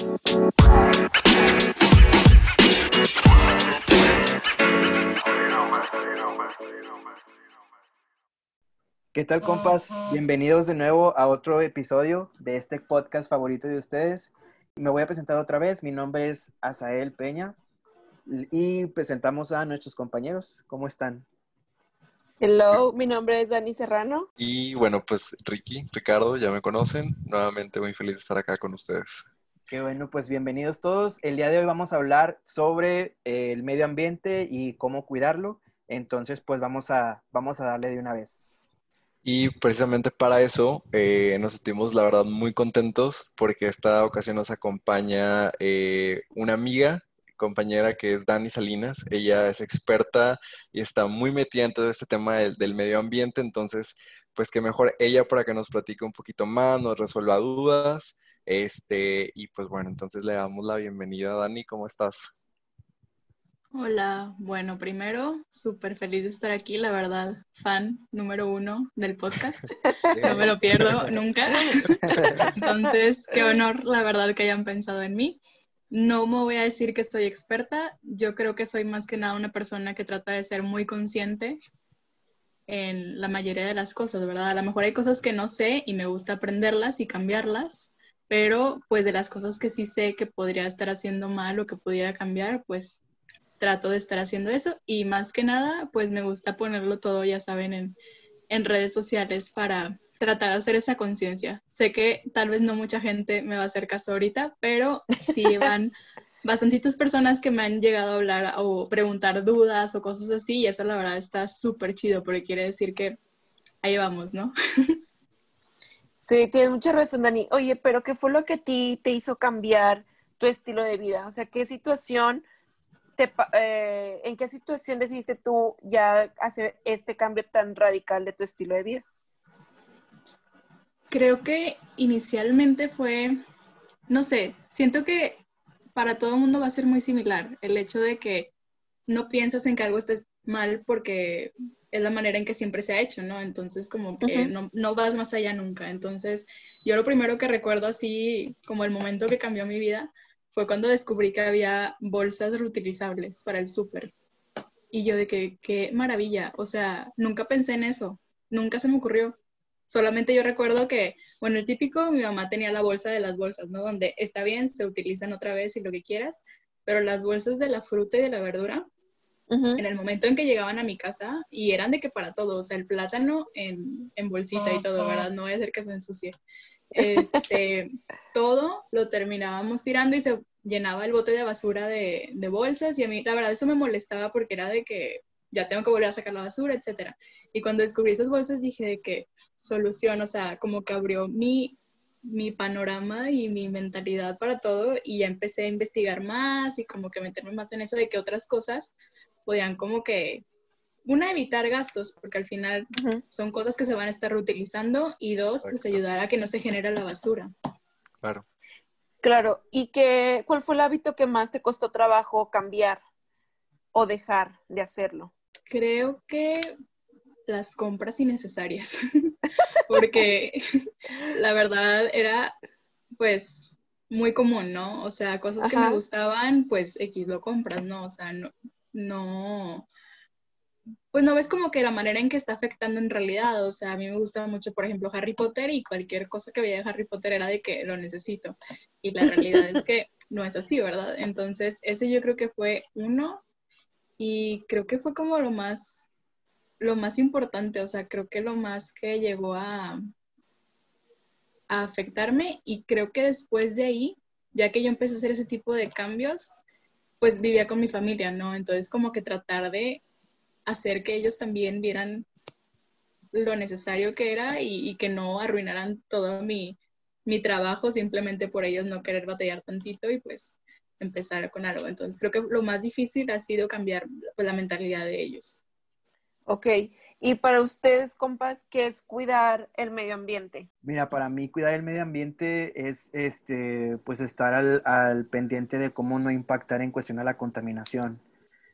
¿Qué tal, compas? Bienvenidos de nuevo a otro episodio de este podcast favorito de ustedes. Me voy a presentar otra vez. Mi nombre es Asael Peña y presentamos a nuestros compañeros. ¿Cómo están? Hello, mi nombre es Dani Serrano. Y bueno, pues Ricky, Ricardo, ya me conocen. Nuevamente muy feliz de estar acá con ustedes. Qué bueno, pues bienvenidos todos. El día de hoy vamos a hablar sobre eh, el medio ambiente y cómo cuidarlo. Entonces, pues vamos a, vamos a darle de una vez. Y precisamente para eso eh, nos sentimos, la verdad, muy contentos porque esta ocasión nos acompaña eh, una amiga, compañera que es Dani Salinas. Ella es experta y está muy metida en todo este tema del, del medio ambiente. Entonces, pues que mejor ella para que nos platique un poquito más, nos resuelva dudas. Este, y pues bueno, entonces le damos la bienvenida, Dani. ¿Cómo estás? Hola, bueno, primero, súper feliz de estar aquí, la verdad, fan número uno del podcast. No me lo pierdo nunca. Entonces, qué honor, la verdad, que hayan pensado en mí. No me voy a decir que estoy experta, yo creo que soy más que nada una persona que trata de ser muy consciente en la mayoría de las cosas, ¿verdad? A lo mejor hay cosas que no sé y me gusta aprenderlas y cambiarlas, pero pues de las cosas que sí sé que podría estar haciendo mal o que pudiera cambiar, pues trato de estar haciendo eso y más que nada, pues me gusta ponerlo todo, ya saben, en, en redes sociales para tratar de hacer esa conciencia. Sé que tal vez no mucha gente me va a hacer caso ahorita, pero sí van bastantitas personas que me han llegado a hablar o preguntar dudas o cosas así y eso la verdad está súper chido porque quiere decir que ahí vamos, ¿no? Sí, tienes mucha razón, Dani. Oye, pero ¿qué fue lo que a ti te hizo cambiar tu estilo de vida? O sea, ¿qué situación eh, ¿en qué situación decidiste tú ya hacer este cambio tan radical de tu estilo de vida? Creo que inicialmente fue, no sé, siento que para todo el mundo va a ser muy similar el hecho de que no piensas en que algo esté mal porque es la manera en que siempre se ha hecho, ¿no? Entonces como que no, no, vas más allá nunca. Entonces yo lo primero que recuerdo así como el momento que cambió mi vida fue cuando descubrí que había bolsas reutilizables para el súper. Y yo de que, qué maravilla, o sea, nunca pensé en eso, nunca se me ocurrió. Solamente yo recuerdo que, bueno, el típico, mi mamá tenía la bolsa de las bolsas, ¿no? Donde está bien, se utilizan otra vez y lo que quieras, pero las bolsas de la fruta y de la verdura, en el momento en que llegaban a mi casa, y eran de que para todo, o sea, el plátano en, en bolsita y todo, ¿verdad? No voy a hacer que se ensucie este, todo lo terminábamos tirando y se llenaba el bote de basura de, de, bolsas y a mí la verdad eso me molestaba porque era de que ya tengo que volver a sacar la basura, etcétera. Y cuando descubrí esas bolsas dije de que solución, o sea, como que abrió mi, mi panorama y mi mentalidad para todo y ya empecé a investigar más y como que meterme más en eso de que otras cosas podían como que una, evitar gastos, porque al final son cosas que se van a estar reutilizando, y dos, pues ayudar a que no se genere la basura. Claro. Claro, ¿y qué, cuál fue el hábito que más te costó trabajo cambiar o dejar de hacerlo? Creo que las compras innecesarias, porque la verdad era pues muy común, ¿no? O sea, cosas que me gustaban, pues X lo compras, ¿no? O sea, no, no, pues no ves como que la manera en que está afectando en realidad. O sea, a mí me gusta mucho, por ejemplo, Harry Potter y cualquier cosa que veía de Harry Potter era de que lo necesito. Y la realidad es que no es así, ¿verdad? Entonces, ese yo creo que fue uno y creo que fue como lo más, lo más importante, o sea, creo que lo más que llegó a, a afectarme y creo que después de ahí, ya que yo empecé a hacer ese tipo de cambios, pues vivía con mi familia, ¿no? Entonces como que tratar de hacer que ellos también vieran lo necesario que era y, que no arruinaran todo mi, mi, trabajo simplemente por ellos no querer batallar tantito y pues empezar con algo. Entonces creo que lo más difícil ha sido cambiar pues, la mentalidad de ellos. Ok, y para ustedes, compas, ¿qué es cuidar el medio ambiente? Mira, para mí cuidar el medio ambiente es este, pues estar al, pendiente de cómo no impactar en cuestión a la contaminación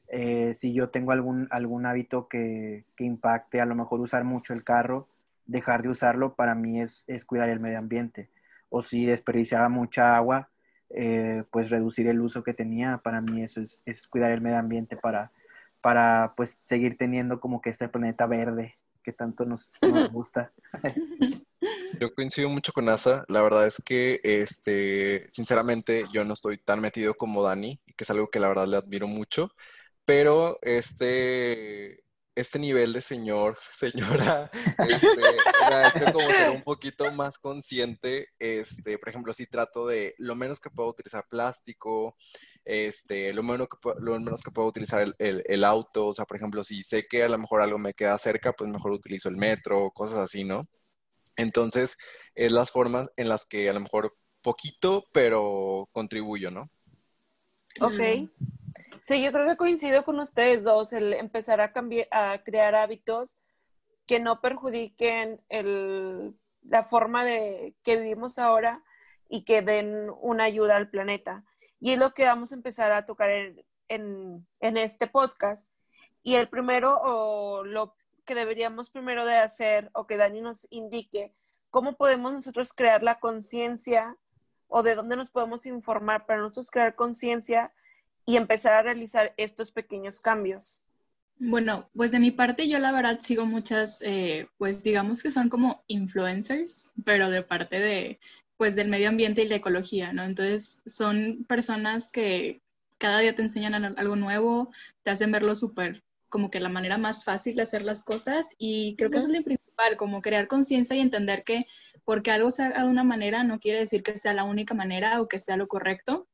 eh, si yo tengo algún, algún hábito que, que, impacte, a lo mejor usar mucho el carro, dejar de usarlo para mí es, es, cuidar el medio ambiente. O si desperdiciaba mucha agua, eh, pues reducir el uso que tenía. Para mí eso es, es cuidar el medio ambiente para, para pues seguir teniendo como que este planeta verde que tanto nos, nos gusta. Yo coincido mucho con Asa. La verdad es que, este, sinceramente, yo no estoy tan metido como Dani, que es algo que la verdad le admiro mucho. Pero este, este nivel de señor, señora, este, me ha hecho como ser un poquito más consciente. Este, por ejemplo, si trato de lo menos que puedo utilizar plástico, este, lo menos que, lo menos que puedo utilizar el, el, auto. O sea, por ejemplo, si sé que a lo mejor algo me queda cerca, pues mejor utilizo el metro, cosas así, ¿no? Entonces, es las formas en las que a lo mejor poquito, pero contribuyo, ¿no? Ok. Sí, yo creo que coincido con ustedes dos, el empezar a, cambiar, a crear hábitos que no perjudiquen el, la forma de que vivimos ahora y que den una ayuda al planeta. Y es lo que vamos a empezar a tocar en, en, este podcast. Y el primero, o lo que deberíamos primero de hacer, o que Dani nos indique, cómo podemos nosotros crear la conciencia o de dónde nos podemos informar para nosotros crear conciencia y empezar a realizar estos pequeños cambios. Bueno, pues de mi parte yo la verdad sigo muchas, eh, pues digamos que son como influencers, pero de parte de, pues del medio ambiente y la ecología, ¿no? Entonces son personas que cada día te enseñan algo nuevo, te hacen verlo súper como que la manera más fácil de hacer las cosas y creo que eso es lo principal, como crear conciencia y entender que porque algo se haga de una manera no quiere decir que sea la única manera o que sea lo correcto.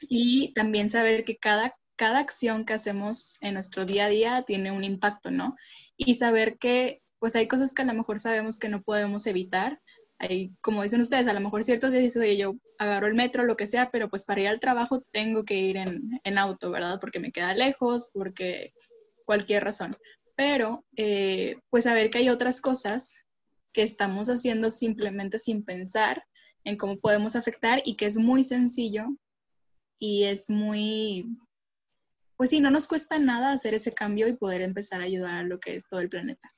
Y también saber que cada, cada acción que hacemos en nuestro día a día tiene un impacto, ¿no? Y saber que pues hay cosas que a lo mejor sabemos que no podemos evitar, como dicen ustedes, a lo mejor ciertos días dices, oye, yo agarro el metro, lo que sea, pero pues para ir al trabajo tengo que ir en, en auto, ¿verdad? Porque me queda lejos, porque cualquier razón. Pero eh, pues saber que hay otras cosas que estamos haciendo simplemente sin pensar en cómo podemos afectar y que es muy sencillo y es muy, pues sí, no nos cuesta nada hacer ese cambio y poder empezar a ayudar a lo que es todo el planeta.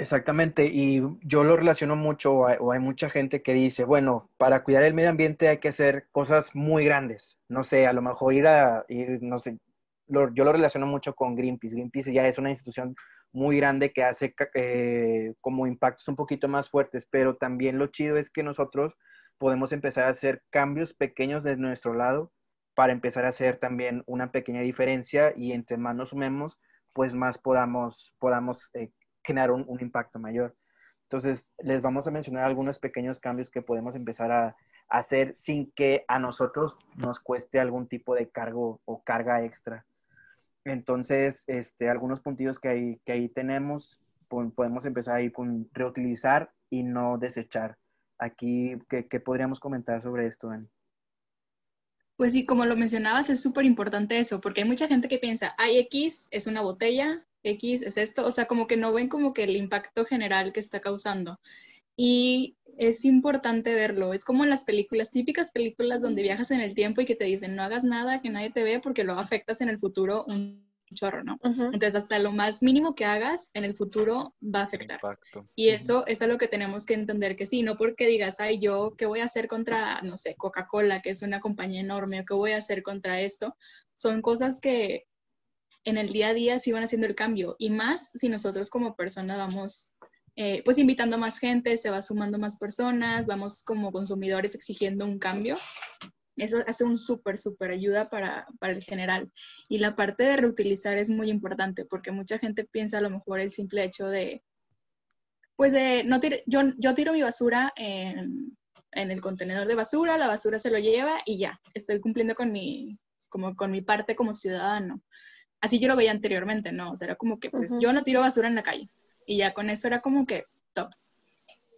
Exactamente, y yo lo relaciono mucho, o hay mucha gente que dice, bueno, para cuidar el medio ambiente hay que hacer cosas muy grandes, no sé, a lo mejor ir a, no sé, lo, yo lo relaciono mucho con Greenpeace, Greenpeace ya es una institución muy grande que hace eh, como impactos un poquito más fuertes, pero también lo chido es que nosotros podemos empezar a hacer cambios pequeños de nuestro lado para empezar a hacer también una pequeña diferencia y entre más nos sumemos, pues más podamos, podamos eh, generar un, un, impacto mayor. Entonces, les vamos a mencionar algunos pequeños cambios que podemos empezar a, a hacer sin que a nosotros nos cueste algún tipo de cargo o carga extra. Entonces, este, algunos puntillos que ahí, que ahí tenemos, podemos empezar ahí con reutilizar y no desechar. Aquí, ¿qué, qué podríamos comentar sobre esto, Dani? Pues sí, como lo mencionabas, es súper importante eso, porque hay mucha gente que piensa, ay, X es una botella, X es esto, o sea, como que no ven como que el impacto general que está causando. Y es importante verlo, es como en las películas, típicas películas donde viajas en el tiempo y que te dicen, no hagas nada, que nadie te ve, porque lo afectas en el futuro un chorro, ¿no? Uh -huh. Entonces, hasta lo más mínimo que hagas en el futuro va a afectar. Impacto. Y eso uh -huh. es algo que tenemos que entender que sí, no porque digas, ay, yo, ¿qué voy a hacer contra, no sé, Coca-Cola, que es una compañía enorme, o qué voy a hacer contra esto? Son cosas que en el día a día sí van haciendo el cambio. Y más si nosotros como personas vamos, eh, pues invitando a más gente, se va sumando más personas, vamos como consumidores exigiendo un cambio eso hace un súper, súper ayuda para, para, el general. Y la parte de reutilizar es muy importante porque mucha gente piensa a lo mejor el simple hecho de, pues de, no tire, yo, yo tiro mi basura en, en, el contenedor de basura, la basura se lo lleva y ya, estoy cumpliendo con mi, como, con mi parte como ciudadano. Así yo lo veía anteriormente, ¿no? O sea, era como que, pues, uh -huh. yo no tiro basura en la calle. Y ya con eso era como que top.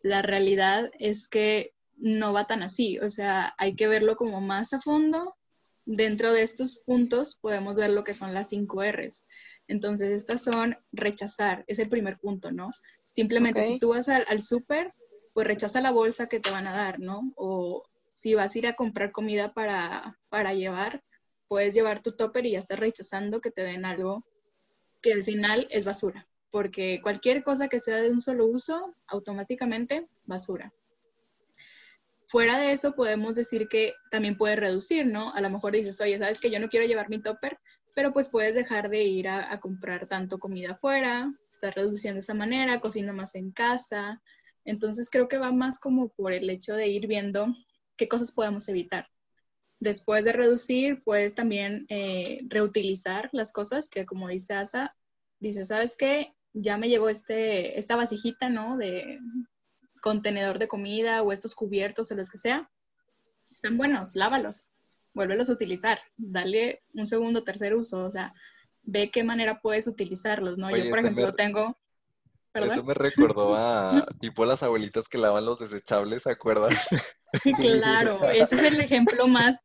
La realidad es que no va tan así, o sea, hay que verlo como más a fondo. Dentro de estos puntos podemos ver lo que son las cinco R's. Entonces, estas son rechazar, es el primer punto, ¿no? Simplemente okay. si tú vas al, al súper, pues rechaza la bolsa que te van a dar, ¿no? O si vas a ir a comprar comida para, para llevar, puedes llevar tu topper y ya estás rechazando que te den algo que al final es basura, porque cualquier cosa que sea de un solo uso, automáticamente basura fuera de eso podemos decir que también puede reducir, ¿no? A lo mejor dices, oye, sabes que yo no quiero llevar mi topper, pero pues puedes dejar de ir a, comprar tanto comida afuera, estás reduciendo de esa manera, cocina más en casa. Entonces creo que va más como por el hecho de ir viendo qué cosas podemos evitar. Después de reducir, puedes también eh, reutilizar las cosas, que como dice Asa, dice, ¿sabes qué? Ya me llevo este, esta vasijita, ¿no? De contenedor de comida o estos cubiertos o los que sea. Están buenos, lávalos vuélvelos a utilizar, dale un segundo, tercer uso, o sea, ve qué manera puedes utilizarlos, ¿no? Yo, por ejemplo, tengo... Eso me recordó a tipo las abuelitas que lavan los desechables, ¿se acuerdan? Sí, claro, ese es el ejemplo más,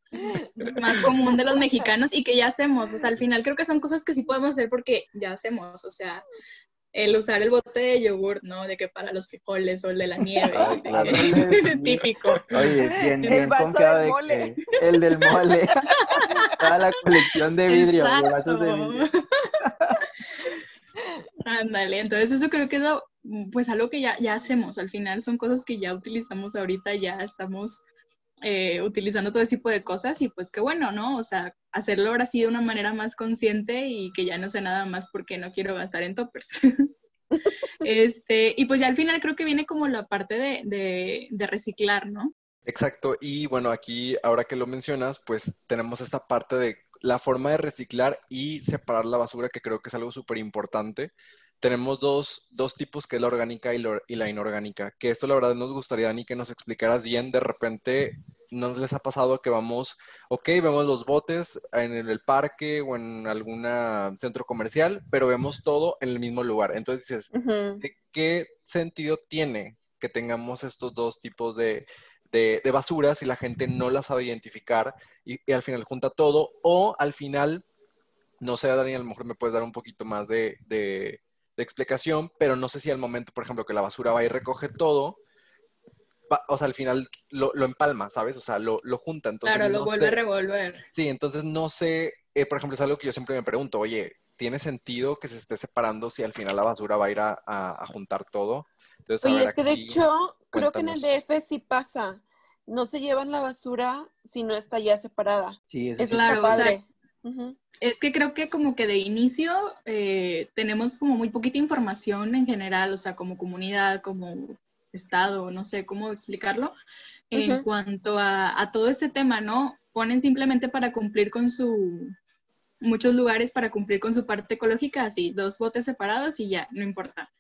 más común de los mexicanos y que ya hacemos, o sea, al final creo que son cosas que sí podemos hacer porque ya hacemos, o sea, el usar el bote de yogur, ¿no? De que para los frijoles o el de la nieve. Claro. típico. Oye, bien, bien confiado de que el del mole. Toda la colección de vidrio, de vasos de vidrio. Ándale, entonces eso creo que es pues algo que ya, ya hacemos. Al final son cosas que ya utilizamos ahorita, ya estamos eh, utilizando todo ese tipo de cosas y pues qué bueno, ¿no? O sea, hacerlo ahora sí de una manera más consciente y que ya no sé nada más porque no quiero gastar en toppers. este, y pues ya al final creo que viene como la parte de, de reciclar, ¿no? Exacto, y bueno, aquí ahora que lo mencionas, pues tenemos esta parte de la forma de reciclar y separar la basura, que creo que es algo súper importante tenemos dos, dos, tipos, que es la orgánica y, la inorgánica, que eso la verdad nos gustaría, Dani, que nos explicaras bien. De repente, ¿no les ha pasado que vamos, ok, vemos los botes en el parque o en algún centro comercial, pero vemos todo en el mismo lugar? Entonces dices, ¿qué sentido tiene que tengamos estos dos tipos de, de, basura si la gente no las sabe identificar y, al final junta todo? O al final, no sé, Dani, a lo mejor me puedes dar un poquito más de de explicación, pero no sé si al momento, por ejemplo, que la basura va y recoge todo, o sea, al final lo, empalma, ¿sabes? O sea, lo, lo junta. Entonces, claro, lo vuelve a revolver. Sí, entonces no sé, eh, por ejemplo, es algo que yo siempre me pregunto, oye, ¿tiene sentido que se esté separando si al final la basura va a ir a, juntar todo? oye, es que de hecho, creo que en el DF sí pasa. No se llevan la basura si no está ya separada. Sí, eso, es claro, padre. Es que creo que como que de inicio eh, tenemos como muy poquita información en general, o sea, como comunidad, como estado, no sé cómo explicarlo, en cuanto a, todo este tema, ¿no? Ponen simplemente para cumplir con su, muchos lugares para cumplir con su parte ecológica, así, dos botes separados y ya, no importa.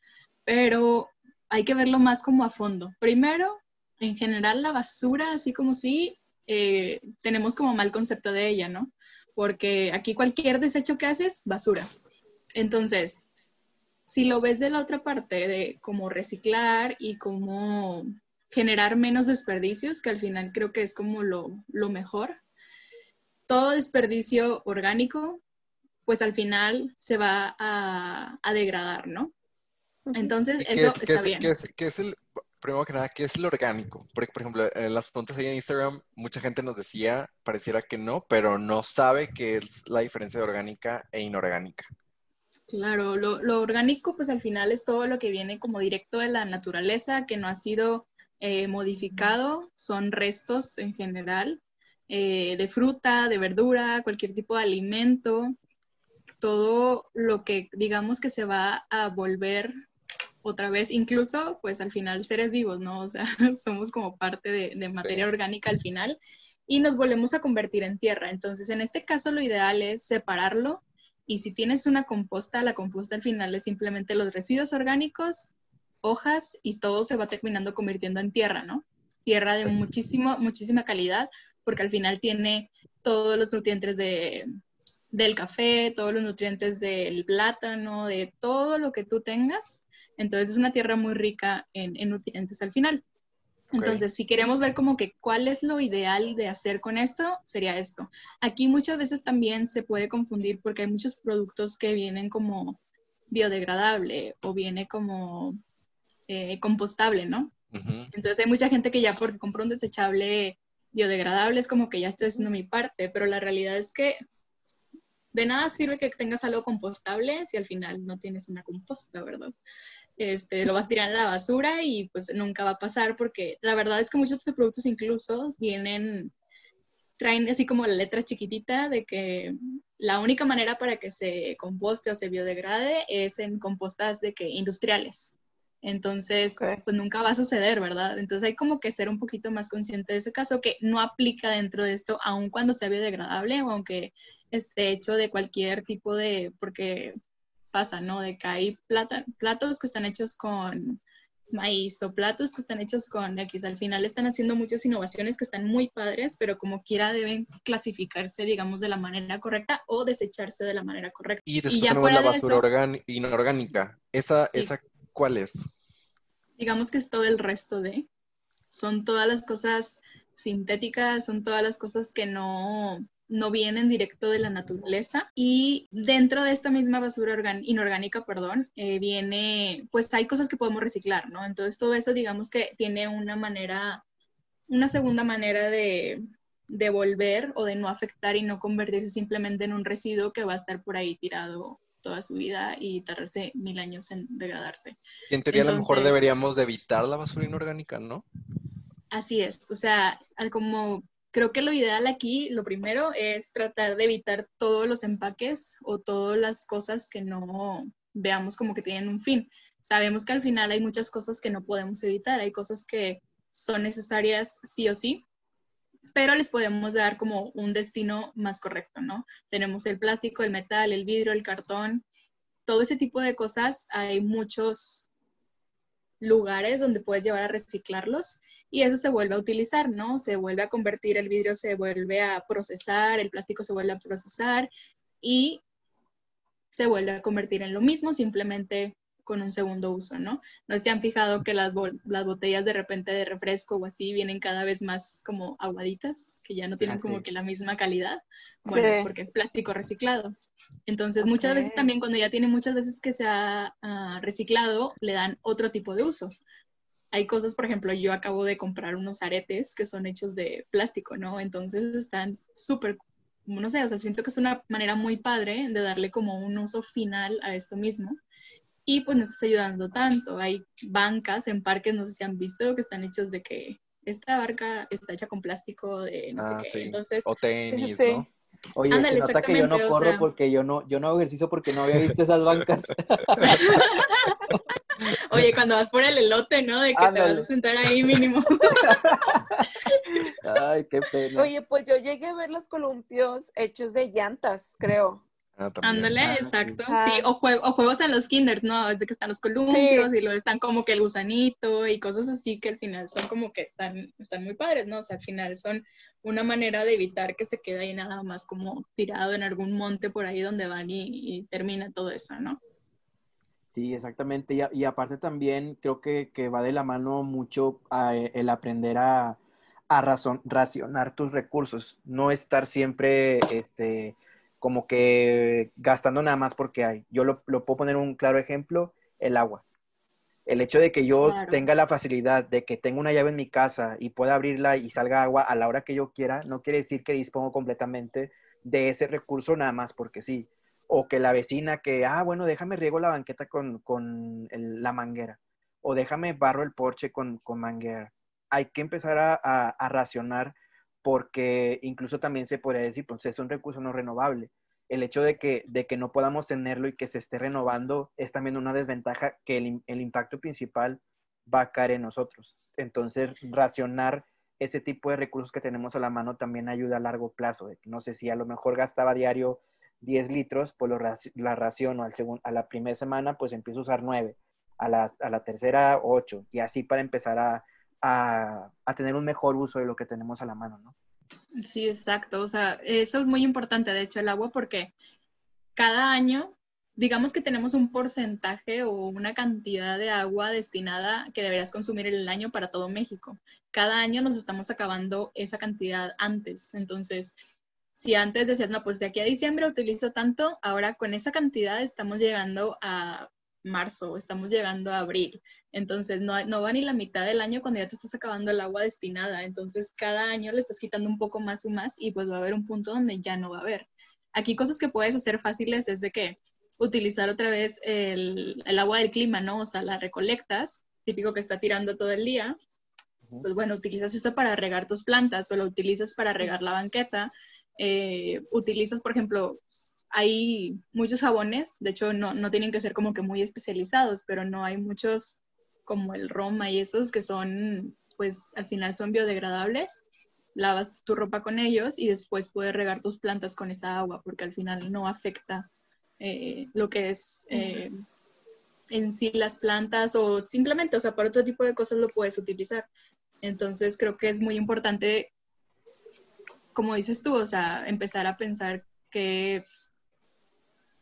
Pero hay que verlo más como a fondo. Primero, en general, la basura, así como si eh, tenemos como mal concepto de ella, ¿no? porque aquí cualquier desecho que haces, basura. Entonces, si lo ves de la otra parte, de cómo reciclar y cómo generar menos desperdicios, que al final creo que es como lo, mejor, todo desperdicio orgánico, pues al final se va a, degradar, ¿no? Entonces, eso está bien. ¿qué es, el, primero que nada, ¿qué es lo orgánico? Porque, por ejemplo, en las preguntas ahí en Instagram, mucha gente nos decía, pareciera que no, pero no sabe qué es la diferencia de orgánica e inorgánica. Claro, lo, orgánico, pues al final es todo lo que viene como directo de la naturaleza, que no ha sido eh, modificado, son restos en general, eh, de fruta, de verdura, cualquier tipo de alimento, todo lo que digamos que se va a volver otra vez, incluso pues al final seres vivos, ¿no? O sea, somos como parte de, materia orgánica al final y nos volvemos a convertir en tierra. Entonces, en este caso lo ideal es separarlo y si tienes una composta, la composta al final es simplemente los residuos orgánicos, hojas y todo se va terminando convirtiendo en tierra, ¿no? Tierra de muchísimo, muchísima calidad porque al final tiene todos los nutrientes de, del café, todos los nutrientes del plátano, de todo lo que tú tengas entonces es una tierra muy rica en, nutrientes al final. Entonces, si queremos ver como que cuál es lo ideal de hacer con esto, sería esto. Aquí muchas veces también se puede confundir porque hay muchos productos que vienen como biodegradable o viene como eh, compostable, ¿no? Entonces hay mucha gente que ya porque compra un desechable biodegradable es como que ya estoy haciendo mi parte, pero la realidad es que de nada sirve que tengas algo compostable si al final no tienes una composta, ¿verdad? Este, lo vas a tirar en la basura y pues nunca va a pasar porque la verdad es que muchos de estos productos incluso vienen, traen así como la letra chiquitita de que la única manera para que se composte o se biodegrade es en compostas de que industriales. Entonces, pues nunca va a suceder, ¿verdad? Entonces hay como que ser un poquito más consciente de ese caso que no aplica dentro de esto, aun cuando sea biodegradable o aunque esté hecho de cualquier tipo de, porque pasa, ¿no? De que hay platos que están hechos con maíz o platos que están hechos con X. Al final están haciendo muchas innovaciones que están muy padres, pero como quiera deben clasificarse, digamos, de la manera correcta o desecharse de la manera correcta. Y después tenemos la basura inorgánica. ¿Esa, ¿Esa cuál es? Digamos que es todo el resto de... Son todas las cosas sintéticas, son todas las cosas que no, no vienen directo de la naturaleza y dentro de esta misma basura inorgánica, perdón, eh, viene, pues hay cosas que podemos reciclar, ¿no? Entonces todo eso digamos que tiene una manera, una segunda manera de, de volver o de no afectar y no convertirse simplemente en un residuo que va a estar por ahí tirado toda su vida y tardarse mil años en degradarse. Y en teoría a lo mejor deberíamos de evitar la basura inorgánica, ¿no? Así es, o sea, como Creo que lo ideal aquí, lo primero, es tratar de evitar todos los empaques o todas las cosas que no veamos como que tienen un fin. Sabemos que al final hay muchas cosas que no podemos evitar, hay cosas que son necesarias sí o sí, pero les podemos dar como un destino más correcto, ¿no? Tenemos el plástico, el metal, el vidrio, el cartón, todo ese tipo de cosas. Hay muchos lugares donde puedes llevar a reciclarlos y eso se vuelve a utilizar, ¿no? Se vuelve a convertir, el vidrio se vuelve a procesar, el plástico se vuelve a procesar y se vuelve a convertir en lo mismo, simplemente con un segundo uso, ¿no? No se han fijado que las, las botellas de repente de refresco o así vienen cada vez más como aguaditas, que ya no tienen ah, como que la misma calidad. Bueno, es porque es plástico reciclado. Entonces, muchas veces también cuando ya tiene muchas veces que se ha ah, reciclado, le dan otro tipo de uso. Hay cosas, por ejemplo, yo acabo de comprar unos aretes que son hechos de plástico, ¿no? Entonces están súper no sé, o sea, siento que es una manera muy padre de darle como un uso final a esto mismo y pues nos está ayudando tanto. Hay bancas en parques, no sé si han visto, que están hechos de que esta barca está hecha con plástico de no sé ah, qué. Sí. Entonces, o tenis, ¿no? Oye, se nota que yo no corro porque yo no, yo no hago ejercicio porque no había visto esas bancas. Oye, cuando vas por el elote, ¿no? De que te vas a sentar ahí mínimo. Ay, qué pena. Oye, pues yo llegué a ver los columpios hechos de llantas, creo. Ah, Ándale, ah, exacto. Sí, o, juegos en los kinders, ¿no? De que están los columpios y luego están como que el gusanito y cosas así que al final son como que están, están muy padres, ¿no? O sea, al final son una manera de evitar que se quede ahí nada más como tirado en algún monte por ahí donde van y, termina todo eso, ¿no? Sí, exactamente. Y, aparte también creo que, va de la mano mucho el aprender a, a razón, racionar tus recursos, no estar siempre, este como que gastando nada más porque hay. Yo lo, puedo poner un claro ejemplo, el agua. El hecho de que yo tenga la facilidad de que tenga una llave en mi casa y pueda abrirla y salga agua a la hora que yo quiera, no quiere decir que dispongo completamente de ese recurso nada más porque sí. O que la vecina que, ah, bueno, déjame riego la banqueta con, la manguera. O déjame barro el porche con, manguera. Hay que empezar a, a racionar porque incluso también se podría decir, pues es un recurso no renovable. El hecho de que, de que no podamos tenerlo y que se esté renovando es también una desventaja que el, impacto principal va a caer en nosotros. Entonces, racionar ese tipo de recursos que tenemos a la mano también ayuda a largo plazo. No sé si a lo mejor gastaba diario 10 litros, pues lo, la raciono al a la primera semana, pues empiezo a usar 9, a la, a la tercera 8, y así para empezar a, a, tener un mejor uso de lo que tenemos a la mano, ¿no? Sí, exacto. O sea, eso es muy importante, de hecho, el agua, porque cada año, digamos que tenemos un porcentaje o una cantidad de agua destinada que deberías consumir el año para todo México. Cada año nos estamos acabando esa cantidad antes. Entonces, si antes decías, no, pues de aquí a diciembre utilizo tanto, ahora con esa cantidad estamos llegando a marzo, estamos llegando a abril. Entonces, no, no va ni la mitad del año cuando ya te estás acabando el agua destinada. Entonces, cada año le estás quitando un poco más y más y pues va a haber un punto donde ya no va a haber. Aquí cosas que puedes hacer fáciles es de que utilizar otra vez el, el agua del clima, ¿no? O sea, la recolectas, típico que está tirando todo el día, pues bueno, utilizas eso para regar tus plantas o lo utilizas para regar la banqueta. Eh, utilizas, por ejemplo, hay muchos jabones, de hecho no, no, tienen que ser como que muy especializados, pero no hay muchos como el Roma y esos que son, pues al final son biodegradables. Lavas tu ropa con ellos y después puedes regar tus plantas con esa agua porque al final no afecta eh, lo que es eh, en sí las plantas o simplemente, o sea, para otro tipo de cosas lo puedes utilizar. Entonces creo que es muy importante, como dices tú, o sea, empezar a pensar qué,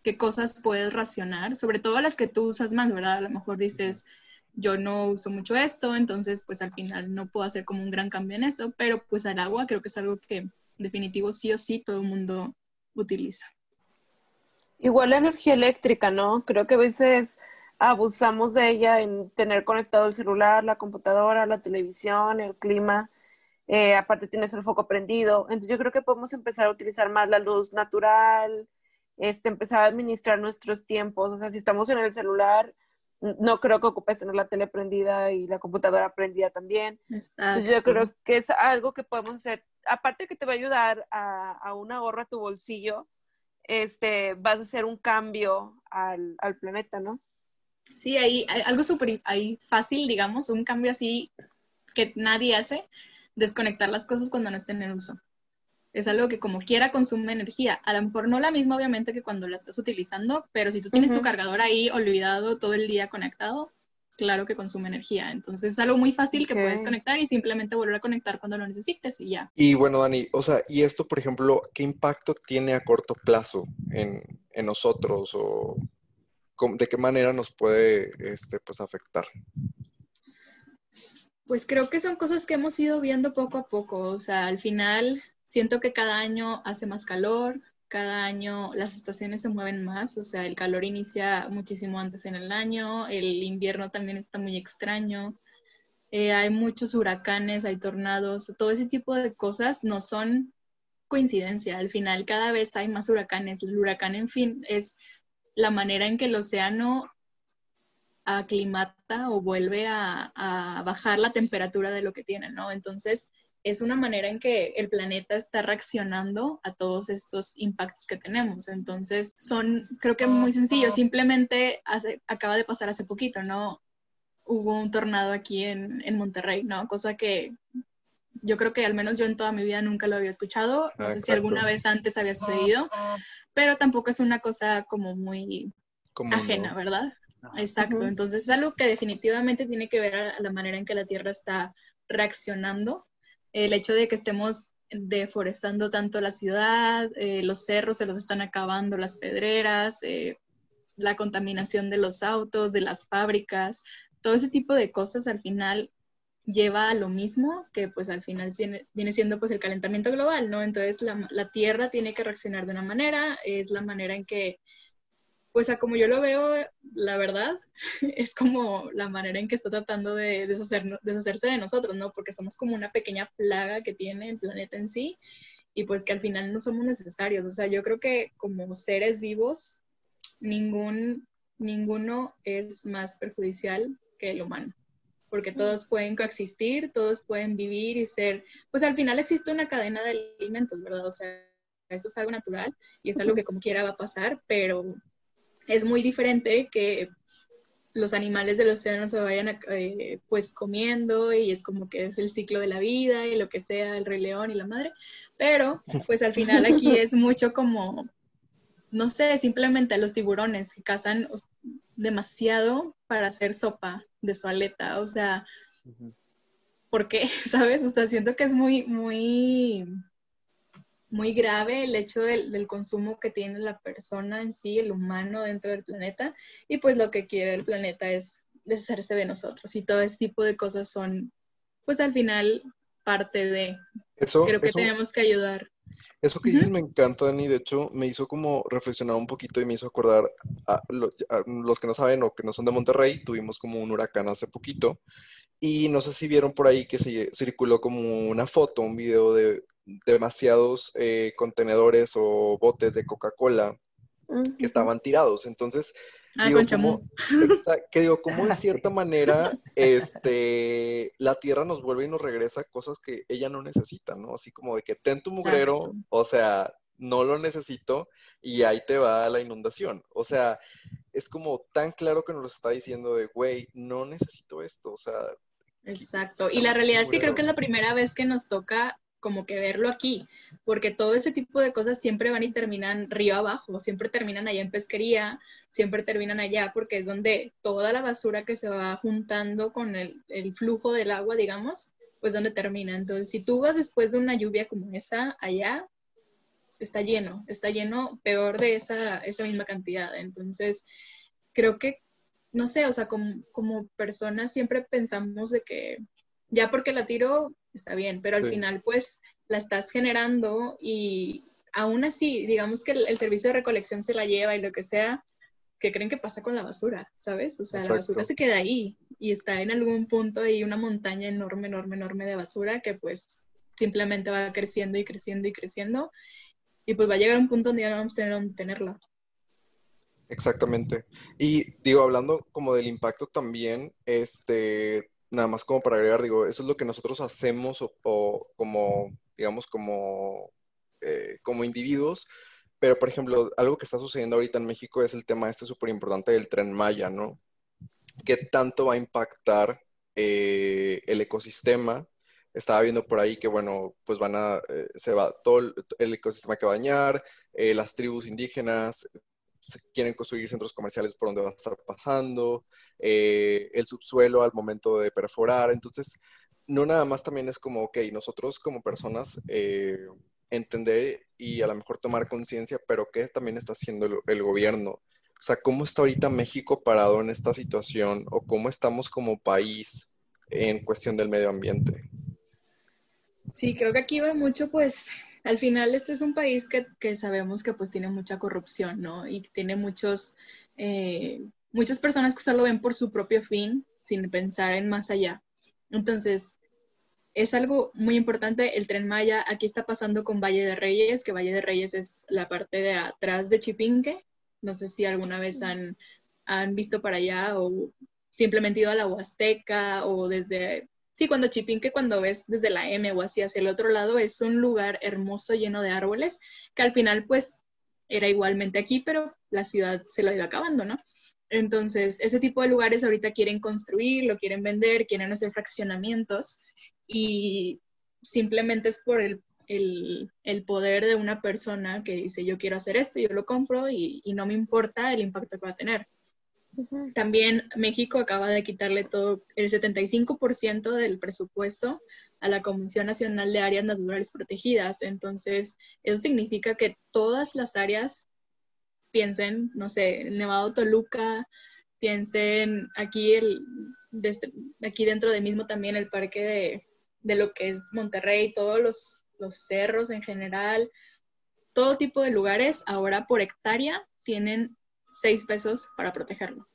qué cosas puedes racionar, sobre todo las que tú usas más, ¿verdad? A lo mejor dices, yo no uso mucho esto, entonces pues al final no puedo hacer como un gran cambio en eso, pero pues al agua creo que es algo que definitivo sí o sí todo el mundo utiliza. Igual la energía eléctrica, ¿no? Creo que a veces abusamos de ella en tener conectado el celular, la computadora, la televisión, el clima. Eh, aparte tienes el foco prendido. Entonces yo creo que podemos empezar a utilizar más la luz natural, este, empezar a administrar nuestros tiempos. O sea, si estamos en el celular, no creo que ocupes tener la tele prendida y la computadora prendida también. Entonces, yo creo que es algo que podemos hacer. Aparte que te va a ayudar a, a un ahorro a tu bolsillo, este, vas a hacer un cambio al, al planeta, ¿no? Sí, hay, algo súper fácil, digamos, un cambio así que nadie hace, desconectar las cosas cuando no estén en uso. Es algo que como quiera consume energía. A lo mejor no la misma, obviamente, que cuando la estás utilizando, pero si tú tienes tu cargador ahí olvidado todo el día conectado, claro que consume energía. Entonces es algo muy fácil que puedes conectar y simplemente volver a conectar cuando lo necesites y ya. Y bueno, Dani, o sea, ¿y esto, por ejemplo, qué impacto tiene a corto plazo en, en nosotros o de qué manera nos puede este, pues, afectar? Pues creo que son cosas que hemos ido viendo poco a poco. O sea, al final siento que cada año hace más calor, cada año las estaciones se mueven más, o sea, el calor inicia muchísimo antes en el año, el invierno también está muy extraño, eh, hay muchos huracanes, hay tornados, todo ese tipo de cosas no son coincidencia, al final cada vez hay más huracanes, el huracán en fin es la manera en que el océano aclimata o vuelve a, bajar la temperatura de lo que tiene, ¿no? Entonces, es una manera en que el planeta está reaccionando a todos estos impactos que tenemos. Entonces, son, creo que muy sencillos. Simplemente acaba de pasar hace poquito, ¿no? Hubo un tornado aquí en, en, Monterrey, ¿no? Cosa que yo creo que al menos yo en toda mi vida nunca lo había escuchado. No sé si alguna vez antes había sucedido pero tampoco es una cosa como muy ajena, ¿verdad? Exacto, entonces es algo que definitivamente tiene que ver a, la manera en que la Tierra está reaccionando. El hecho de que estemos deforestando tanto la ciudad, eh, los cerros se los están acabando, las pedreras, eh, la contaminación de los autos, de las fábricas, todo ese tipo de cosas al final lleva a lo mismo que pues al final viene siendo pues el calentamiento global, ¿no? Entonces la, la, Tierra tiene que reaccionar de una manera, es la manera en que, pues a como yo lo veo, la verdad, es como la manera en que está tratando de deshacerse de nosotros, ¿no? Porque somos como una pequeña plaga que tiene el planeta en sí y pues que al final no somos necesarios. O sea, yo creo que como seres vivos, ningún, ninguno es más perjudicial que el humano porque todos pueden coexistir, todos pueden vivir y ser, pues al final existe una cadena de alimentos, ¿verdad? O sea, eso es algo natural y es algo que como quiera va a pasar, pero es muy diferente que los animales del océano se vayan eh, pues comiendo y es como que es el ciclo de la vida y lo que sea, el rey león y la madre, pero pues al final aquí es mucho como no sé, simplemente los tiburones que cazan demasiado para hacer sopa de su aleta, o sea, ¿por qué? ¿Sabes? O sea, siento que es muy, muy, muy grave el hecho del, consumo que tiene la persona en sí, el humano dentro del planeta, y pues lo que quiere el planeta es deshacerse de nosotros, y todo ese tipo de cosas son, pues al final, parte de... Eso, Creo que tenemos que ayudar. Eso que dices me encanta, Dani. De hecho, me hizo como reflexionar un poquito y me hizo acordar a, los que no saben o que no son de Monterrey, tuvimos como un huracán hace poquito. Y no sé si vieron por ahí que se circuló como una foto, un video de demasiados eh, contenedores o botes de Coca-Cola que estaban tirados. Entonces, Ah, digo, como, que digo, como de Sí. cierta manera, este, la tierra nos vuelve y nos regresa cosas que ella no necesita, ¿no? Así como de que ten tu mugrero, Exacto. o sea, no lo necesito y ahí te va la inundación. O sea, es como tan claro que nos lo está diciendo de, güey, no necesito esto, o sea, Exacto. Y la realidad es que creo que es la primera vez que nos toca como que verlo aquí, porque todo ese tipo de cosas siempre van y terminan río abajo, siempre terminan allá en pesquería, siempre terminan allá, porque es donde toda la basura que se va juntando con el, el flujo del agua, digamos, pues donde termina. Entonces, si tú vas después de una lluvia como esa allá, está lleno, está lleno peor de esa, esa misma cantidad. Entonces, creo que, no sé, o sea, como, como personas siempre pensamos de que ya porque la tiro está bien, pero al Sí. final pues la estás generando y aún así, digamos que el, el servicio de recolección se la lleva y lo que sea, ¿qué creen que pasa con la basura? ¿Sabes? O sea, la basura se queda ahí y está en algún punto ahí una montaña enorme, enorme, enorme de basura que pues simplemente va creciendo y creciendo y creciendo y pues va a llegar un punto donde ya no vamos a tener donde tenerla. Exactamente. Y digo, hablando como del impacto también, este, nada más como para agregar, digo, eso es lo que nosotros hacemos o, como, digamos, como, eh, como individuos, pero por ejemplo, algo que está sucediendo ahorita en México es el tema este súper importante del Tren Maya, ¿no? ¿Qué tanto va a impactar eh, el ecosistema? Estaba viendo por ahí que, bueno, pues van a, eh, se va todo el, ecosistema que va a dañar, las tribus indígenas, se quieren construir centros comerciales por donde va a estar pasando, eh, el subsuelo al momento de perforar. Entonces, no nada más también es como, ok, nosotros como personas eh, entender y a lo mejor tomar conciencia, pero ¿qué también está haciendo el, el gobierno? O sea, ¿cómo está ahorita México parado en esta situación o cómo estamos como país en cuestión del medio ambiente? Sí, creo que aquí va mucho, pues, al final este es un país que, que sabemos que pues tiene mucha corrupción, ¿no? Y tiene muchos, eh, muchas personas que solo ven por su propio fin sin pensar en más allá. Entonces, es algo muy importante el tren Maya. Aquí está pasando con Valle de Reyes, que Valle de Reyes es la parte de atrás de Chipinque. No sé si alguna vez han, han visto para allá o simplemente ido a la Huasteca o desde Sí, cuando Chipinque, cuando ves desde la M o así hacia el otro lado, es un lugar hermoso lleno de árboles, que al final pues era igualmente aquí, pero la ciudad se lo ha ido acabando, ¿no? Entonces, ese tipo de lugares ahorita quieren construir, lo quieren vender, quieren hacer fraccionamientos y simplemente es por el, el, poder de una persona que dice yo quiero hacer esto, yo lo compro y no me importa el impacto que va a tener. También México acaba de quitarle todo el 75% del presupuesto a la Comisión Nacional de Áreas Naturales Protegidas. Entonces, eso significa que todas las áreas piensen, no sé, Nevado Toluca, piensen aquí, el, desde, aquí dentro de mismo también el parque de, de lo que es Monterrey, todos los, los cerros en general, todo tipo de lugares, ahora por hectárea tienen seis pesos para protegerlo.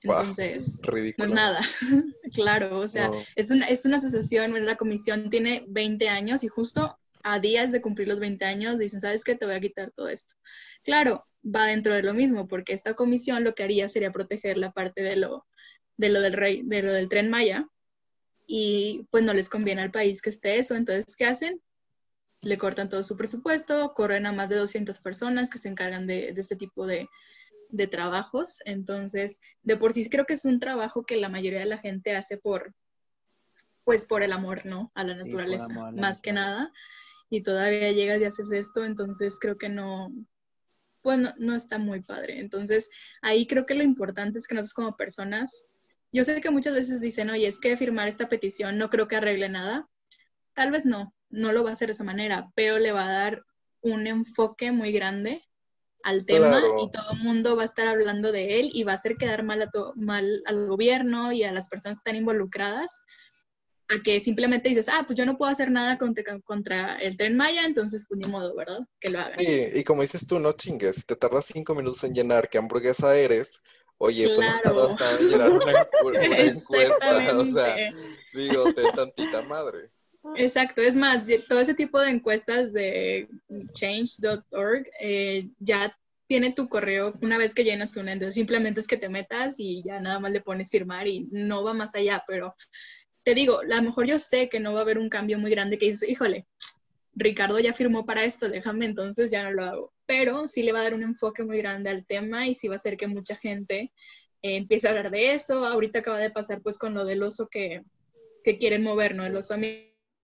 Entonces, wow, ridículo. no es nada. claro, o sea, es, una, es una asociación, la comisión tiene 20 años y justo a días de cumplir los 20 años dicen, ¿sabes qué? Te voy a quitar todo esto. Claro, va dentro de lo mismo, porque esta comisión lo que haría sería proteger la parte de lo, de lo, del, rey, de lo del tren Maya y pues no les conviene al país que esté eso. Entonces, ¿qué hacen? Le cortan todo su presupuesto, corren a más de 200 personas que se encargan de, de este tipo de, de trabajos. Entonces, de por sí creo que es un trabajo que la mayoría de la gente hace por, pues por el amor, ¿no? A la Sí, naturaleza, amor a la más que nada. Y todavía llegas y haces esto, entonces creo que no, pues no, no está muy padre. Entonces, ahí creo que lo importante es que nosotros como personas, yo sé que muchas veces dicen, oye, es que firmar esta petición no creo que arregle nada. Tal vez no, no lo va a hacer de esa manera, pero le va a dar un enfoque muy grande al tema Claro. y todo el mundo va a estar hablando de él y va a hacer quedar mal, a to- mal al gobierno y a las personas que están involucradas a que simplemente dices, ah, pues yo no puedo hacer nada contra, contra el tren Maya, entonces pues ni modo, ¿verdad? Que lo hagan. Sí, y como dices tú, no chingues, si te tardas cinco minutos en llenar qué hamburguesa eres, oye, pues no Claro. tardas nada en llenar una, una encuesta, o sea, digo, te tantita madre. Exacto, es más, todo ese tipo de encuestas de change.org eh, ya tiene tu correo una vez que llenas una, entonces simplemente es que te metas y ya nada más le pones firmar y no va más allá, pero te digo, a lo mejor yo sé que no va a haber un cambio muy grande que dices, híjole, Ricardo ya firmó para esto, déjame, entonces ya no lo hago. Pero sí le va a dar un enfoque muy grande al tema y sí va a hacer que mucha gente eh, empiece a hablar de eso. Ahorita acaba de pasar pues con lo del oso que, que quieren mover, ¿no? El oso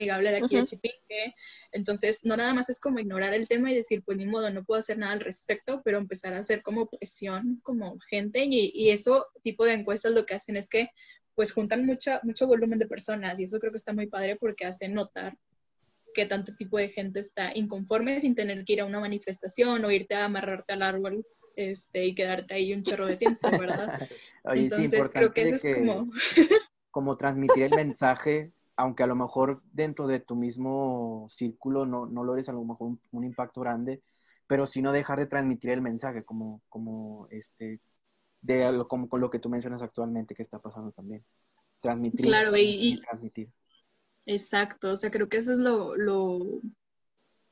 amigable de aquí de Chipinque. Entonces, no nada más es como ignorar el tema y decir, pues ni modo, no puedo hacer nada al respecto, pero empezar a hacer como presión, como gente. Y, y eso tipo de encuestas lo que hacen es que pues juntan mucho, mucho volumen de personas y eso creo que está muy padre porque hace notar que tanto tipo de gente está inconforme sin tener que ir a una manifestación o irte a amarrarte al árbol este, y quedarte ahí un chorro de tiempo, ¿verdad? Entonces creo que eso es como... como transmitir el mensaje, aunque a lo mejor dentro de tu mismo círculo no, no logres a lo mejor un, impacto grande, pero si no dejar de transmitir el mensaje, como, como este, de como con lo que tú mencionas actualmente que está pasando también. Transmitir. Claro, y, transmitir. Exacto, o sea, creo que eso es lo, lo,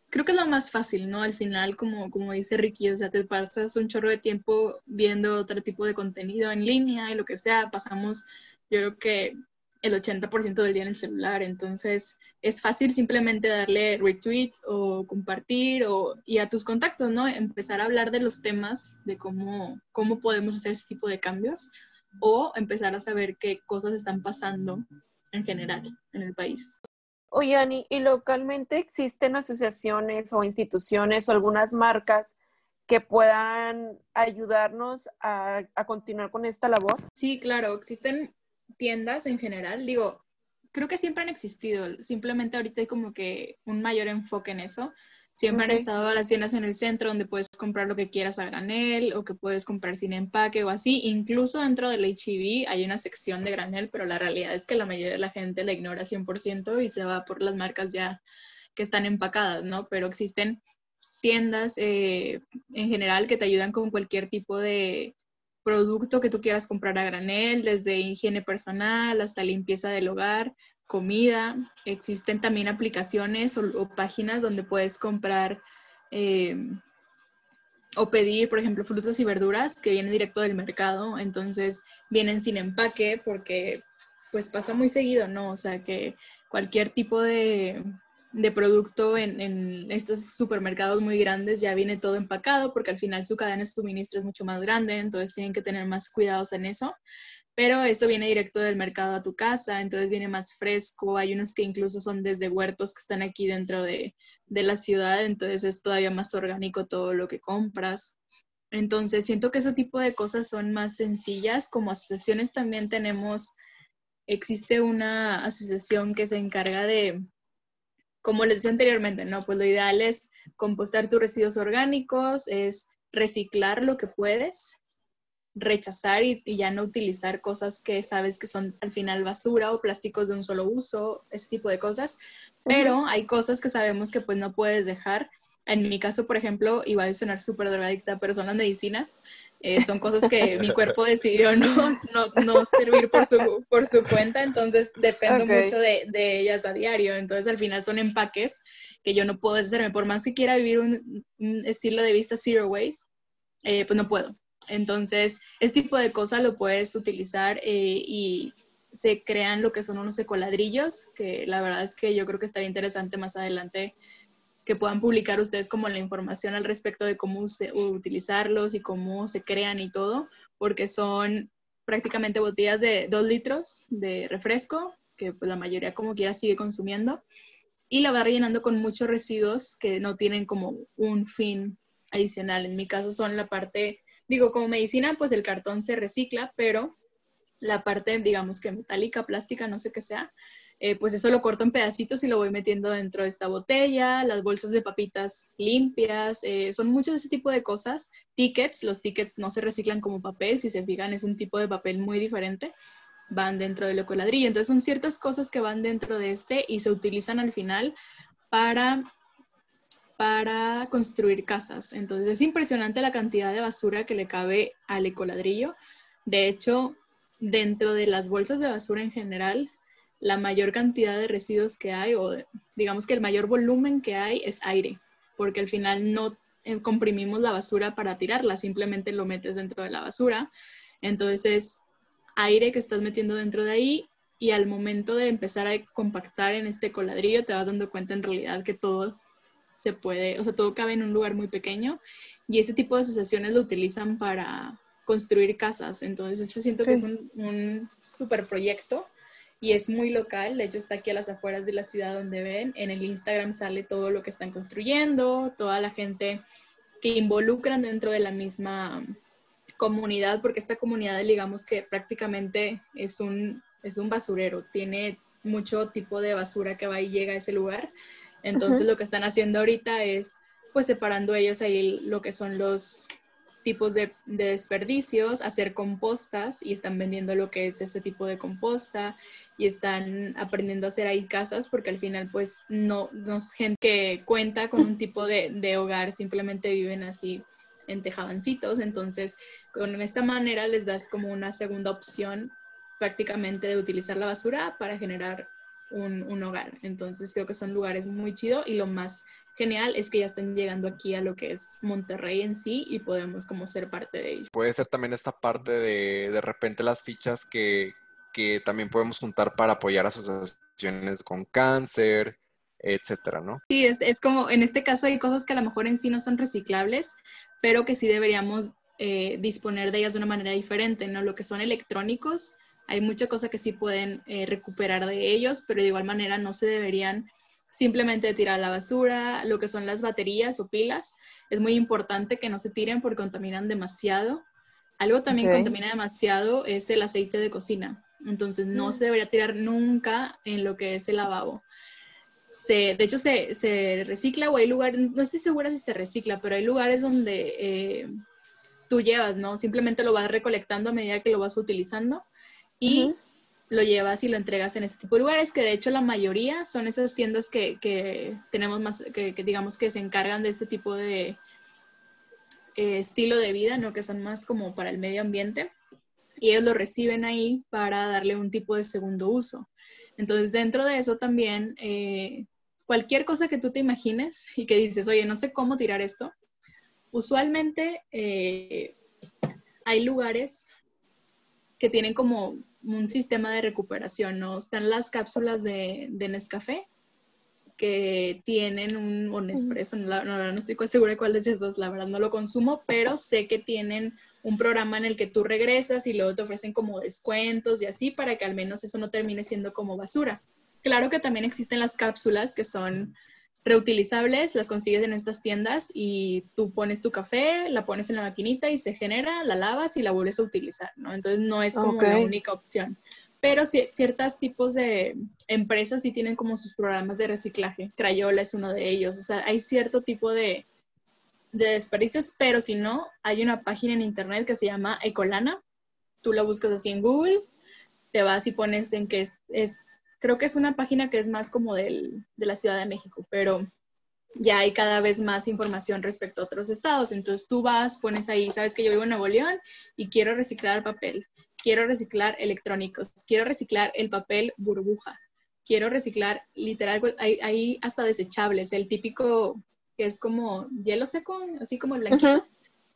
creo que es lo más fácil, ¿no? Al final, como, como dice Ricky, o sea, te pasas un chorro de tiempo viendo otro tipo de contenido en línea y lo que sea, pasamos, yo creo que el 80% del día en el celular, entonces es fácil simplemente darle retweets o compartir o, y a tus contactos, ¿no? Empezar a hablar de los temas, de cómo, cómo podemos hacer ese tipo de cambios o empezar a saber qué cosas están pasando en general en el país. Oye, Ani, ¿y localmente existen asociaciones o instituciones o algunas marcas que puedan ayudarnos a, a, continuar con esta labor? Sí, claro, existen tiendas en general. Digo, creo que siempre han existido, simplemente ahorita hay como que un mayor enfoque en eso. Siempre han estado las tiendas en el centro donde puedes comprar lo que quieras a granel o que puedes comprar sin empaque o así. Incluso dentro del HEV hay una sección de granel, pero la realidad es que la mayoría de la gente la ignora 100% y se va por las marcas ya que están empacadas, ¿no? Pero existen tiendas eh, en general que te ayudan con cualquier tipo de producto que tú quieras comprar a granel, desde higiene personal hasta limpieza del hogar comida. Existen también aplicaciones o, páginas donde puedes comprar eh, o pedir, por ejemplo, frutas y verduras que vienen directo del mercado. Entonces vienen sin empaque porque pues pasa muy seguido, ¿no? O sea que cualquier tipo de, de producto en, en, estos supermercados muy grandes ya viene todo empacado porque al final su cadena de suministro es mucho más grande, entonces tienen que tener más cuidados en eso pero esto viene directo del mercado a tu casa, entonces viene más fresco. Hay unos que incluso son desde huertos que están aquí dentro de, la ciudad, entonces es todavía más orgánico todo lo que compras. Entonces siento que ese tipo de cosas son más sencillas. Como asociaciones también tenemos, existe una asociación que se encarga de, como les decía anteriormente, ¿no? Pues lo ideal es compostar tus residuos orgánicos, es reciclar lo que puedes rechazar y, ya no utilizar cosas que sabes que son al final basura o plásticos de un solo uso, ese tipo de cosas. Pero hay cosas que sabemos que pues no puedes dejar. En mi caso, por ejemplo, iba a sonar súper drogadicta, pero son las medicinas. Eh, son cosas que mi cuerpo decidió no, no, servir por su, por su cuenta, entonces dependo mucho de, de, ellas a diario. Entonces al final son empaques que yo no puedo hacerme. Por más que quiera vivir un, estilo de vista zero waste, eh, pues no puedo. Entonces, este tipo de cosas lo puedes utilizar eh, y se crean lo que son unos ecoladrillos, que la verdad es que yo creo que estaría interesante más adelante que puedan publicar ustedes como la información al respecto de cómo utilizarlos y cómo se crean y todo, porque son prácticamente botellas de dos litros de refresco, que pues, la mayoría como quiera sigue consumiendo, y la va rellenando con muchos residuos que no tienen como un fin adicional. En mi caso son la parte digo, como medicina, pues el cartón se recicla, pero la parte, digamos que metálica, plástica, no sé qué sea, eh, pues eso lo corto en pedacitos y lo voy metiendo dentro de esta botella, las bolsas de papitas limpias, eh, son muchos de ese tipo de cosas. Tickets, los tickets no se reciclan como papel, si se fijan es un tipo de papel muy diferente, van dentro del ecoladrillo. Entonces son ciertas cosas que van dentro de este y se utilizan al final para para construir casas. Entonces es impresionante la cantidad de basura que le cabe al ecoladrillo. De hecho, dentro de las bolsas de basura en general, la mayor cantidad de residuos que hay, o digamos que el mayor volumen que hay, es aire, porque al final no eh, comprimimos la basura para tirarla, simplemente lo metes dentro de la basura. Entonces es aire que estás metiendo dentro de ahí y al momento de empezar a compactar en este coladrillo te vas dando cuenta en realidad que todo se puede, o sea, todo cabe en un lugar muy pequeño y este tipo de asociaciones lo utilizan para construir casas. Entonces, este siento que es un, un super proyecto y es muy local. De hecho, está aquí a las afueras de la ciudad donde ven. En el Instagram sale todo lo que están construyendo, toda la gente que involucran dentro de la misma comunidad, porque esta comunidad, digamos que prácticamente es un, es un basurero, tiene mucho tipo de basura que va y llega a ese lugar. Entonces, lo que están haciendo ahorita es, pues, separando ellos ahí lo que son los tipos de, desperdicios, hacer compostas y están vendiendo lo que es ese tipo de composta y están aprendiendo a hacer ahí casas porque al final pues no, no es gente que cuenta con un tipo de, de hogar, simplemente viven así en tejabancitos, entonces con esta manera les das como una segunda opción prácticamente de utilizar la basura para generar un, un hogar. Entonces creo que son lugares muy chidos y lo más genial es que ya están llegando aquí a lo que es Monterrey en sí y podemos como ser parte de ello. Puede ser también esta parte de de repente las fichas que, que también podemos juntar para apoyar asociaciones con cáncer, etcétera, ¿no? Sí, es, es, como, en este caso hay cosas que a lo mejor en sí no son reciclables, pero que sí deberíamos eh, disponer de ellas de una manera diferente, ¿no? Lo que son electrónicos, hay mucha cosa que sí pueden eh, recuperar de ellos, pero de igual manera no se deberían simplemente tirar a la basura, lo que son las baterías o pilas. Es muy importante que no se tiren porque contaminan demasiado. Algo también okay. contamina demasiado es el aceite de cocina. Entonces no mm. se debería tirar nunca en lo que es el lavabo. Se, de hecho, se, se, recicla o hay lugares, no estoy segura si se recicla, pero hay lugares donde eh, tú llevas, ¿no? Simplemente lo vas recolectando a medida que lo vas utilizando y uh -huh lo llevas y lo entregas en este tipo de lugares, que de hecho la mayoría son esas tiendas que, que tenemos más, que, que, digamos que se encargan de este tipo de eh, estilo de vida, ¿no? Que son más como para el medio ambiente. Y ellos lo reciben ahí para darle un tipo de segundo uso. Entonces, dentro de eso también, eh, cualquier cosa que tú te imagines y que dices, oye, no sé cómo tirar esto, usualmente eh, hay lugares que tienen como un sistema de recuperación, ¿no? Están las cápsulas de, de Nescafé que tienen un, o Nespresso, no, no, no estoy segura de cuál de esos dos, la verdad no lo consumo, pero sé que tienen un programa en el que tú regresas y luego te ofrecen como descuentos y así para que al menos eso no termine siendo como basura. Claro que también existen las cápsulas que son reutilizables, las consigues en estas tiendas y tú pones tu café, la pones en la maquinita y se genera, la lavas y la vuelves a utilizar, ¿no? Entonces no es como okay. la única opción. Pero ciertos tipos de empresas sí tienen como sus programas de reciclaje. Crayola es uno de ellos. O sea, hay cierto tipo de, de desperdicios, pero si no, hay una página en internet que se llama Ecolana. Tú la buscas así en Google, te vas y pones en que es, es creo que es una página que es más como del, de la Ciudad de México, pero ya hay cada vez más información respecto a otros estados. Entonces tú vas, pones ahí, sabes que yo vivo en Nuevo León y quiero reciclar papel, quiero reciclar electrónicos, quiero reciclar el papel burbuja, quiero reciclar literal, hay, hay hasta desechables, el típico que es como hielo seco, así como el blanquito. Uh -huh.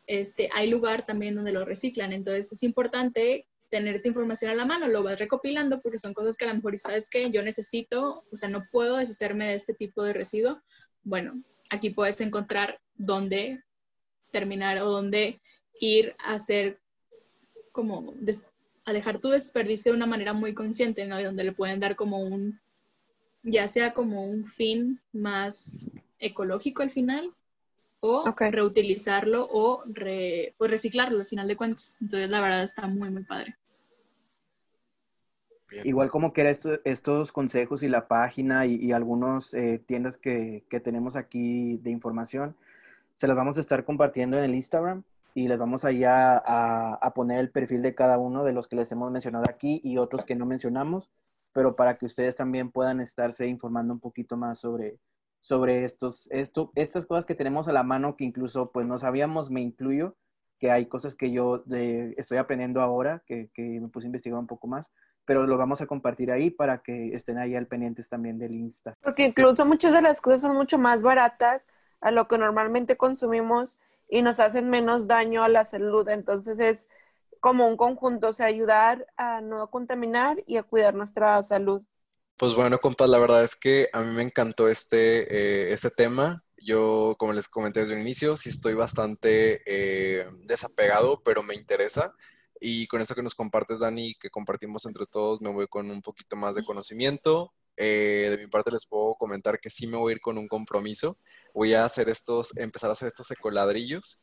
Este, hay lugar también donde lo reciclan, entonces es importante tener esta información a la mano, lo vas recopilando porque son cosas que a lo mejor sabes que yo necesito, o sea, no puedo deshacerme de este tipo de residuo. Bueno, aquí puedes encontrar dónde terminar o dónde ir a hacer como a dejar tu desperdicio de una manera muy consciente, ¿no? Y donde le pueden dar como un, ya sea como un fin más ecológico al final, o okay. reutilizarlo o re, pues reciclarlo al final de cuentas. Entonces, la verdad está muy, muy padre. Igual como que esto, estos consejos y la página y, y algunas eh, tiendas que, que, tenemos aquí de información, se las vamos a estar compartiendo en el Instagram y les vamos allá a, a, poner el perfil de cada uno de los que les hemos mencionado aquí y otros que no mencionamos, pero para que ustedes también puedan estarse informando un poquito más sobre, sobre estos, esto, estas cosas que tenemos a la mano que incluso pues no sabíamos, me incluyo, que hay cosas que yo de, estoy aprendiendo ahora, que, que me puse a investigar un poco más, pero lo vamos a compartir ahí para que estén ahí al pendientes también del Insta. Porque incluso muchas de las cosas son mucho más baratas a lo que normalmente consumimos y nos hacen menos daño a la salud. Entonces es como un conjunto, o sea, ayudar a no contaminar y a cuidar nuestra salud. Pues bueno, compas, la verdad es que a mí me encantó este, eh, este tema. Yo, como les comenté desde un inicio, sí estoy bastante eh, desapegado, pero me interesa. Y con eso que nos compartes, Dani, que compartimos entre todos, me voy con un poquito más de conocimiento. Eh, de mi parte les puedo comentar que sí me voy a ir con un compromiso. Voy a hacer estos, empezar a hacer estos ecoladrillos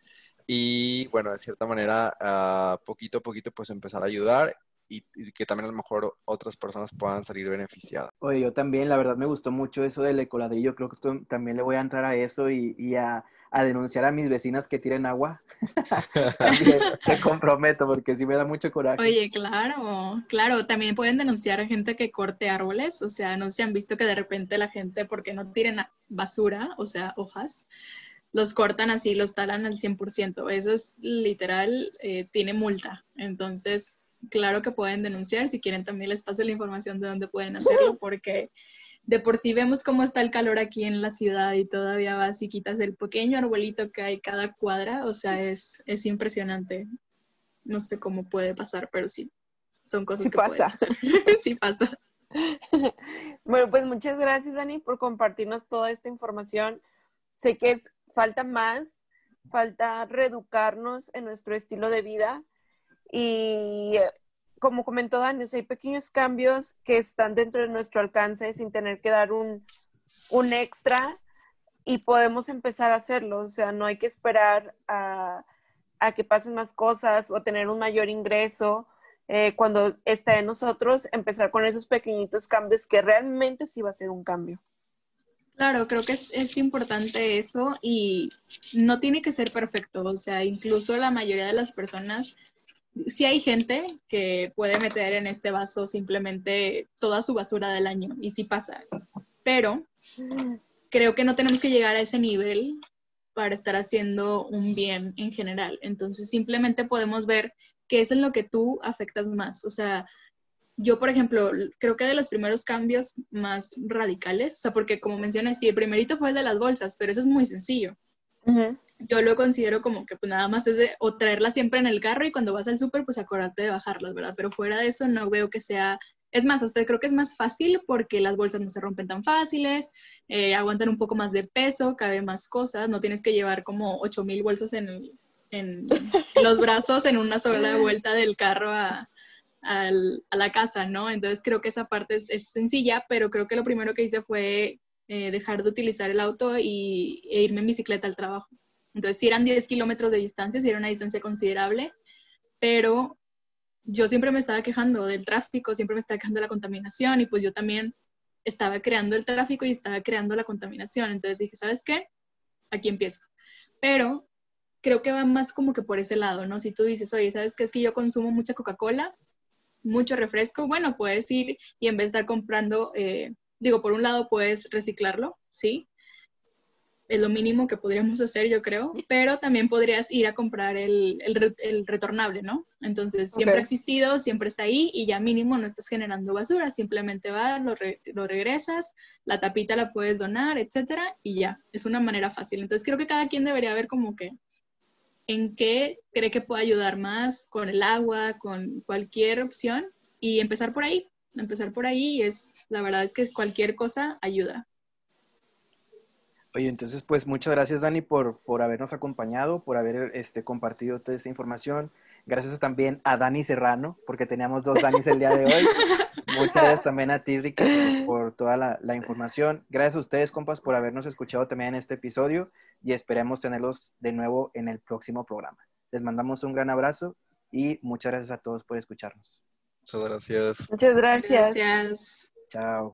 y bueno, de cierta manera, uh, poquito a poquito, pues empezar a ayudar y, y, que también a lo mejor otras personas puedan salir beneficiadas. Oye, yo también, la verdad me gustó mucho eso del ecoladrillo, creo que también le voy a entrar a eso y, y a, a, denunciar a mis vecinas que tiren agua. te comprometo porque sí me da mucho coraje. Oye, claro, claro, también pueden denunciar a gente que corte árboles, o sea, no se han visto que de repente la gente, porque no tiren basura, o sea, hojas, los cortan así, los talan al 100%. Eso es literal, eh, tiene multa. Entonces, claro que pueden denunciar. Si quieren, también les paso la información de dónde pueden hacerlo, porque de por sí vemos cómo está el calor aquí en la ciudad y todavía vas y quitas el pequeño arbolito que hay cada cuadra. O sea, es, es impresionante. No sé cómo puede pasar, pero sí, son cosas sí que pasa. sí pasa. Bueno, pues muchas gracias, Dani, por compartirnos toda esta información. Sé que es falta más, falta reeducarnos en nuestro estilo de vida y como comentó Dani, hay pequeños cambios que están dentro de nuestro alcance sin tener que dar un, un extra y podemos empezar a hacerlo, o sea, no hay que esperar a, a que pasen más cosas o tener un mayor ingreso. Eh, cuando está en nosotros, empezar con esos pequeñitos cambios que realmente sí va a ser un cambio. Claro, creo que es, es, importante eso y no tiene que ser perfecto, o sea, incluso la mayoría de las personas, sí hay gente que puede meter en este vaso simplemente toda su basura del año y sí pasa, pero creo que no tenemos que llegar a ese nivel para estar haciendo un bien en general, entonces simplemente podemos ver qué es en lo que tú afectas más, o sea, yo, por ejemplo, creo que de los primeros cambios más radicales, o sea, porque como mencioné, sí, el primerito fue el de las bolsas, pero eso es muy sencillo. Uh. Yo lo considero como que pues nada más es de o traerlas siempre en el carro y cuando vas al súper, pues acordarte de bajarlas, ¿verdad? Pero fuera de eso no veo que sea... Es más, hasta creo que es más fácil porque las bolsas no se rompen tan fáciles, eh, aguantan un poco más de peso, cabe más cosas, no tienes que llevar como 8000 bolsas en, en los brazos en una sola vuelta del carro a, al, a la casa, ¿no? Entonces creo que esa parte es, es, sencilla, pero creo que lo primero que hice fue eh, dejar de utilizar el auto y, e irme en bicicleta al trabajo. Entonces sí eran 10 kilómetros de distancia, sí era una distancia considerable, pero yo siempre me estaba quejando del tráfico, siempre me estaba quejando de la contaminación y pues yo también estaba creando el tráfico y estaba creando la contaminación. Entonces dije, ¿sabes qué? Aquí empiezo. Pero creo que va más como que por ese lado, ¿no? Si tú dices, oye, ¿sabes qué? Es que yo consumo mucha Coca-Cola, mucho refresco, bueno, puedes ir y en vez de estar comprando, eh, digo, por un lado puedes reciclarlo, ¿sí? Es lo mínimo que podríamos hacer, yo creo, pero también podrías ir a comprar el, el, el retornable, ¿no? Entonces, siempre okay. ha existido, siempre está ahí y ya mínimo no estás generando basura, simplemente vas, lo, re, lo regresas, la tapita la puedes donar, etcétera, y ya, es una manera fácil. Entonces, creo que cada quien debería ver como que en qué cree que puede ayudar más con el agua, con cualquier opción y empezar por ahí. Empezar por ahí es, la verdad es que cualquier cosa ayuda. Oye, entonces pues muchas gracias Dani por, por habernos acompañado, por haber este, compartido toda esta información. Gracias también a Dani Serrano, porque teníamos dos Danis el día de hoy. Muchas gracias también a ti, Rica, por toda la, la, información. Gracias a ustedes, compas, por habernos escuchado también en este episodio y esperemos tenerlos de nuevo en el próximo programa. Les mandamos un gran abrazo y muchas gracias a todos por escucharnos. Muchas gracias. Muchas gracias. Gracias. Chao.